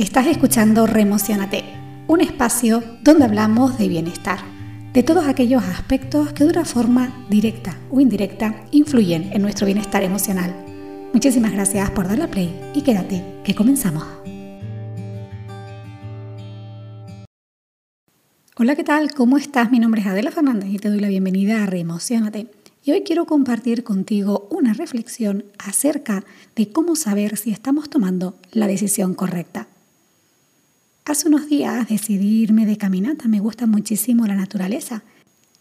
Estás escuchando Remocionate, un espacio donde hablamos de bienestar, de todos aquellos aspectos que de una forma directa o indirecta influyen en nuestro bienestar emocional. Muchísimas gracias por darle play y quédate, que comenzamos. Hola, ¿qué tal? ¿Cómo estás? Mi nombre es Adela Fernández y te doy la bienvenida a Remocionate. Y hoy quiero compartir contigo una reflexión acerca de cómo saber si estamos tomando la decisión correcta. Hace unos días decidí irme de caminata, me gusta muchísimo la naturaleza.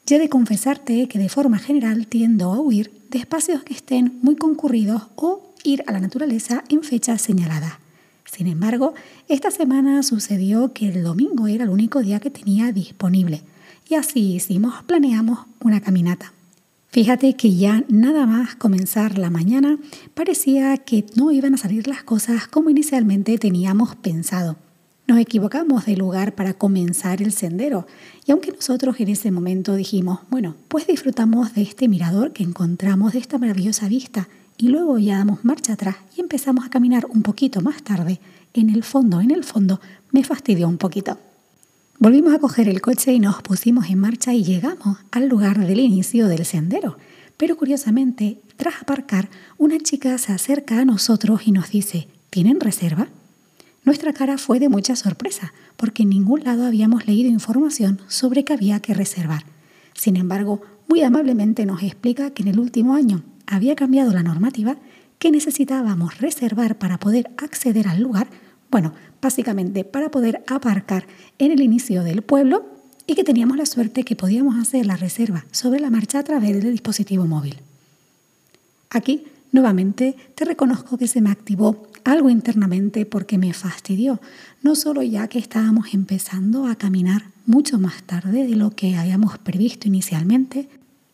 Ya de confesarte que de forma general tiendo a huir de espacios que estén muy concurridos o ir a la naturaleza en fechas señaladas. Sin embargo, esta semana sucedió que el domingo era el único día que tenía disponible y así hicimos, planeamos una caminata. Fíjate que ya nada más comenzar la mañana parecía que no iban a salir las cosas como inicialmente teníamos pensado. Nos equivocamos de lugar para comenzar el sendero y aunque nosotros en ese momento dijimos, bueno, pues disfrutamos de este mirador que encontramos, de esta maravillosa vista y luego ya damos marcha atrás y empezamos a caminar un poquito más tarde, en el fondo, en el fondo, me fastidió un poquito. Volvimos a coger el coche y nos pusimos en marcha y llegamos al lugar del inicio del sendero. Pero curiosamente, tras aparcar, una chica se acerca a nosotros y nos dice, ¿tienen reserva? Nuestra cara fue de mucha sorpresa, porque en ningún lado habíamos leído información sobre que había que reservar. Sin embargo, muy amablemente nos explica que en el último año había cambiado la normativa, que necesitábamos reservar para poder acceder al lugar, bueno, básicamente para poder aparcar en el inicio del pueblo y que teníamos la suerte que podíamos hacer la reserva sobre la marcha a través del dispositivo móvil. Aquí, nuevamente, te reconozco que se me activó algo internamente porque me fastidió, no solo ya que estábamos empezando a caminar mucho más tarde de lo que habíamos previsto inicialmente,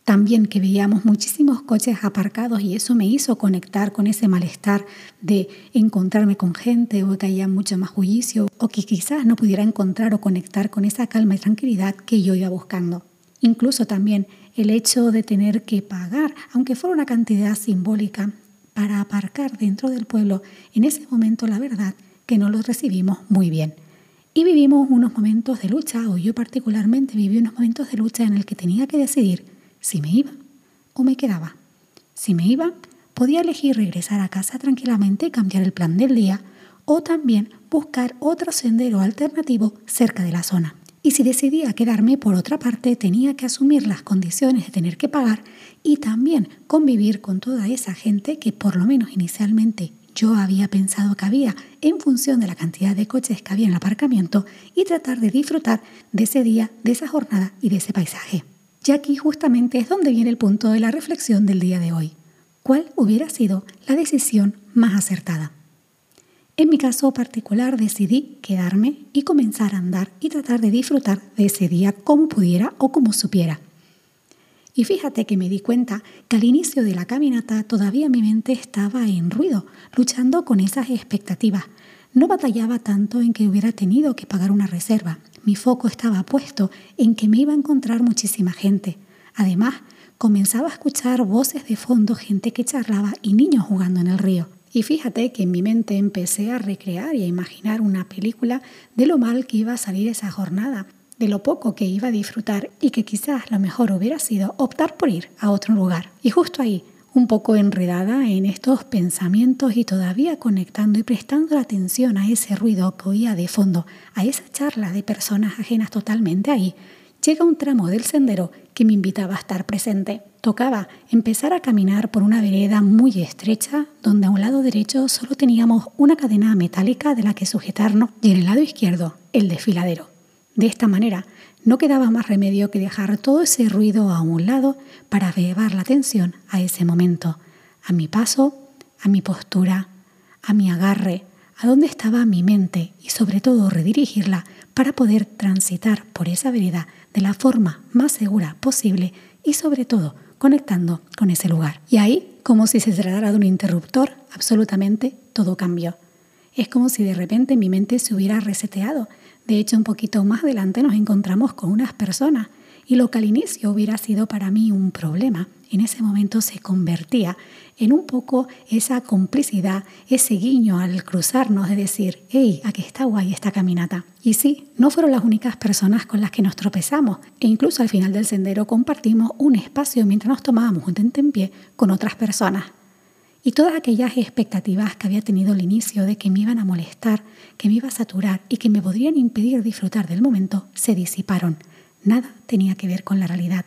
también que veíamos muchísimos coches aparcados y eso me hizo conectar con ese malestar de encontrarme con gente o que haya mucho más bullicio o que quizás no pudiera encontrar o conectar con esa calma y tranquilidad que yo iba buscando. Incluso también el hecho de tener que pagar, aunque fuera una cantidad simbólica, para aparcar dentro del pueblo, en ese momento la verdad que no lo recibimos muy bien. Y vivimos unos momentos de lucha, o yo particularmente viví unos momentos de lucha en el que tenía que decidir si me iba o me quedaba. Si me iba, podía elegir regresar a casa tranquilamente y cambiar el plan del día o también buscar otro sendero alternativo cerca de la zona. Y si decidía quedarme, por otra parte, tenía que asumir las condiciones de tener que pagar y también convivir con toda esa gente que por lo menos inicialmente yo había pensado que había en función de la cantidad de coches que había en el aparcamiento y tratar de disfrutar de ese día, de esa jornada y de ese paisaje. Y aquí justamente es donde viene el punto de la reflexión del día de hoy. ¿Cuál hubiera sido la decisión más acertada? En mi caso particular decidí quedarme y comenzar a andar y tratar de disfrutar de ese día como pudiera o como supiera. Y fíjate que me di cuenta que al inicio de la caminata todavía mi mente estaba en ruido, luchando con esas expectativas. No batallaba tanto en que hubiera tenido que pagar una reserva, mi foco estaba puesto en que me iba a encontrar muchísima gente. Además, comenzaba a escuchar voces de fondo, gente que charlaba y niños jugando en el río. Y fíjate que en mi mente empecé a recrear y a imaginar una película de lo mal que iba a salir esa jornada, de lo poco que iba a disfrutar y que quizás lo mejor hubiera sido optar por ir a otro lugar. Y justo ahí un poco enredada en estos pensamientos y todavía conectando y prestando atención a ese ruido que oía de fondo, a esa charla de personas ajenas totalmente ahí, llega un tramo del sendero que me invitaba a estar presente. Tocaba empezar a caminar por una vereda muy estrecha, donde a un lado derecho solo teníamos una cadena metálica de la que sujetarnos y en el lado izquierdo el desfiladero. De esta manera no quedaba más remedio que dejar todo ese ruido a un lado para llevar la atención a ese momento, a mi paso, a mi postura, a mi agarre, a dónde estaba mi mente y sobre todo redirigirla para poder transitar por esa vereda de la forma más segura posible y sobre todo conectando con ese lugar. Y ahí, como si se tratara de un interruptor, absolutamente todo cambió. Es como si de repente mi mente se hubiera reseteado de hecho, un poquito más adelante nos encontramos con unas personas Y lo que al inicio hubiera sido para mí un problema, en ese momento se convertía en un poco esa complicidad, ese guiño al cruzarnos de decir, hey, aquí está guay esta caminata. Y sí, no fueron las únicas personas con las que nos tropezamos, e incluso al final del sendero compartimos un espacio mientras nos tomábamos un tentempié con otras personas. Y todas aquellas expectativas que había tenido al inicio de que me iban a molestar, que me iba a saturar y que me podrían impedir disfrutar del momento, se disiparon. Nada tenía que ver con la realidad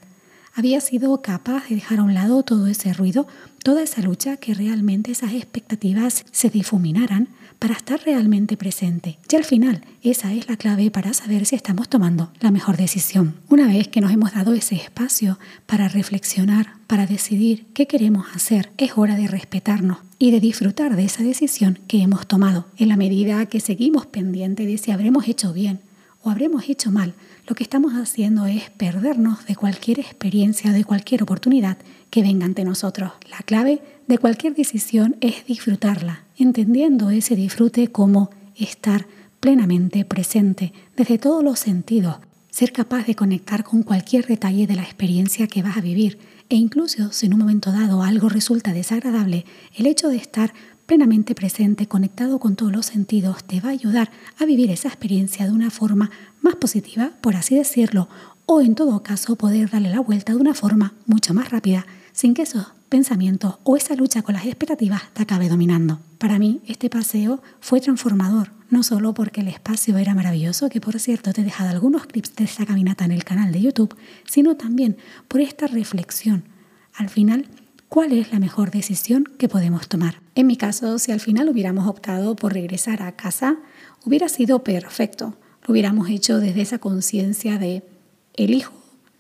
había sido capaz de dejar a un lado todo ese ruido, toda esa lucha, que realmente esas expectativas se difuminaran para estar realmente presente. Y al final, esa es la clave para saber si estamos tomando la mejor decisión. Una vez que nos hemos dado ese espacio para reflexionar, para decidir qué queremos hacer, es hora de respetarnos y de disfrutar de esa decisión que hemos tomado. En la medida que seguimos pendientes de si habremos hecho bien o habremos hecho mal, lo que estamos haciendo es perdernos de cualquier experiencia, de cualquier oportunidad que venga ante nosotros. La clave de cualquier decisión es disfrutarla, entendiendo ese disfrute como estar plenamente presente desde todos los sentidos, ser capaz de conectar con cualquier detalle de la experiencia que vas a vivir e incluso si en un momento dado algo resulta desagradable, el hecho de estar plenamente presente, conectado con todos los sentidos, te va a ayudar a vivir esa experiencia de una forma más positiva, por así decirlo, o en todo caso poder darle la vuelta de una forma mucho más rápida, sin que esos pensamientos o esa lucha con las expectativas te acabe dominando. Para mí, este paseo fue transformador, no solo porque el espacio era maravilloso, que por cierto te he dejado algunos clips de esa caminata en el canal de YouTube, sino también por esta reflexión. Al final, ¿cuál es la mejor decisión que podemos tomar? En mi caso, si al final hubiéramos optado por regresar a casa, hubiera sido perfecto hubiéramos hecho desde esa conciencia de elijo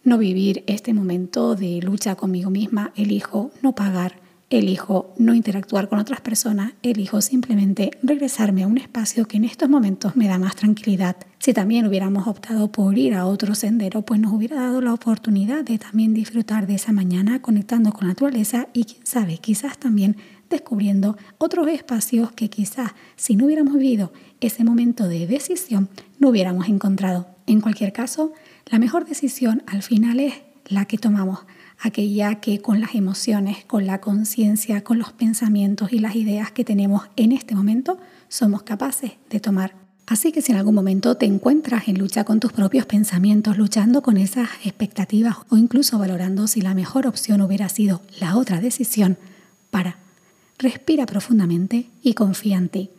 no vivir este momento de lucha conmigo misma, elijo no pagar, elijo no interactuar con otras personas, elijo simplemente regresarme a un espacio que en estos momentos me da más tranquilidad. Si también hubiéramos optado por ir a otro sendero, pues nos hubiera dado la oportunidad de también disfrutar de esa mañana conectando con la naturaleza y quién sabe, quizás también descubriendo otros espacios que quizás si no hubiéramos vivido ese momento de decisión no hubiéramos encontrado. En cualquier caso, la mejor decisión al final es la que tomamos, aquella que con las emociones, con la conciencia, con los pensamientos y las ideas que tenemos en este momento somos capaces de tomar. Así que si en algún momento te encuentras en lucha con tus propios pensamientos, luchando con esas expectativas o incluso valorando si la mejor opción hubiera sido la otra decisión, para, respira profundamente y confía en ti.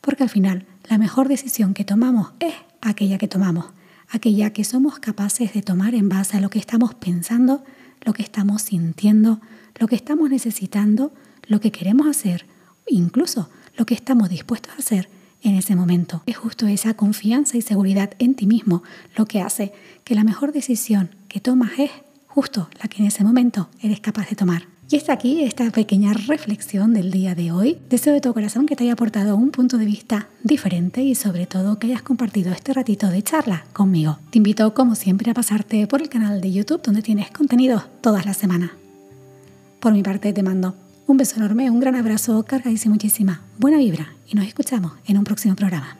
Porque al final la mejor decisión que tomamos es aquella que tomamos, aquella que somos capaces de tomar en base a lo que estamos pensando, lo que estamos sintiendo, lo que estamos necesitando, lo que queremos hacer, incluso lo que estamos dispuestos a hacer en ese momento. Es justo esa confianza y seguridad en ti mismo lo que hace que la mejor decisión que tomas es justo la que en ese momento eres capaz de tomar. Y está aquí esta pequeña reflexión del día de hoy. Deseo de todo corazón que te haya aportado un punto de vista diferente y sobre todo que hayas compartido este ratito de charla conmigo. Te invito como siempre a pasarte por el canal de YouTube donde tienes contenido todas las semanas. Por mi parte te mando un beso enorme, un gran abrazo, cargadísima muchísima buena vibra y nos escuchamos en un próximo programa.